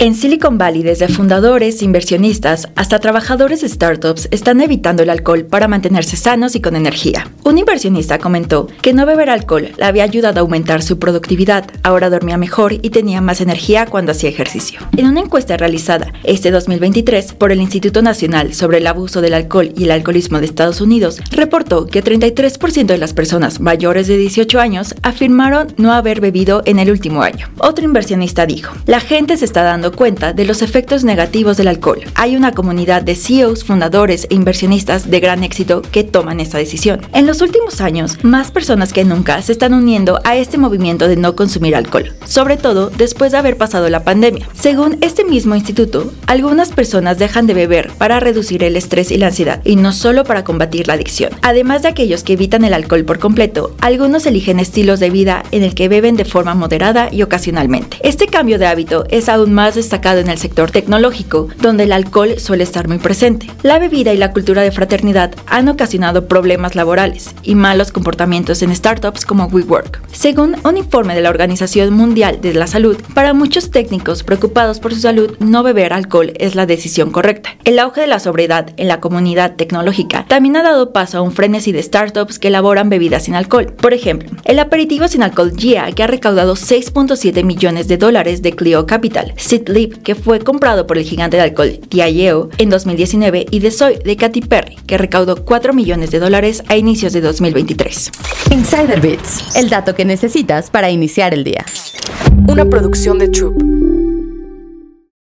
En Silicon Valley, desde fundadores, inversionistas hasta trabajadores de startups están evitando el alcohol para mantenerse sanos y con energía. Un inversionista comentó que no beber alcohol le había ayudado a aumentar su productividad, ahora dormía mejor y tenía más energía cuando hacía ejercicio. En una encuesta realizada este 2023 por el Instituto Nacional sobre el Abuso del Alcohol y el Alcoholismo de Estados Unidos, reportó que 33% de las personas mayores de 18 años afirmaron no haber bebido en el último año. Otro inversionista dijo, la gente se está dando cuenta de los efectos negativos del alcohol. Hay una comunidad de CEOs, fundadores e inversionistas de gran éxito que toman esta decisión. En los últimos años, más personas que nunca se están uniendo a este movimiento de no consumir alcohol, sobre todo después de haber pasado la pandemia. Según este mismo instituto, algunas personas dejan de beber para reducir el estrés y la ansiedad, y no solo para combatir la adicción. Además de aquellos que evitan el alcohol por completo, algunos eligen estilos de vida en el que beben de forma moderada y ocasionalmente. Este cambio de hábito es aún más destacado en el sector tecnológico, donde el alcohol suele estar muy presente. La bebida y la cultura de fraternidad han ocasionado problemas laborales y malos comportamientos en startups como WeWork. Según un informe de la Organización Mundial de la Salud, para muchos técnicos preocupados por su salud, no beber alcohol es la decisión correcta. El auge de la sobriedad en la comunidad tecnológica también ha dado paso a un frenesí de startups que elaboran bebidas sin alcohol. Por ejemplo, el aperitivo sin alcohol GIA, que ha recaudado 6.7 millones de dólares de Clio Capital, Lip, que fue comprado por el gigante de alcohol Diageo en 2019, y The Soy de Katy Perry, que recaudó 4 millones de dólares a inicios de 2023. Insider Bits, el dato que necesitas para iniciar el día. Una producción de Troop.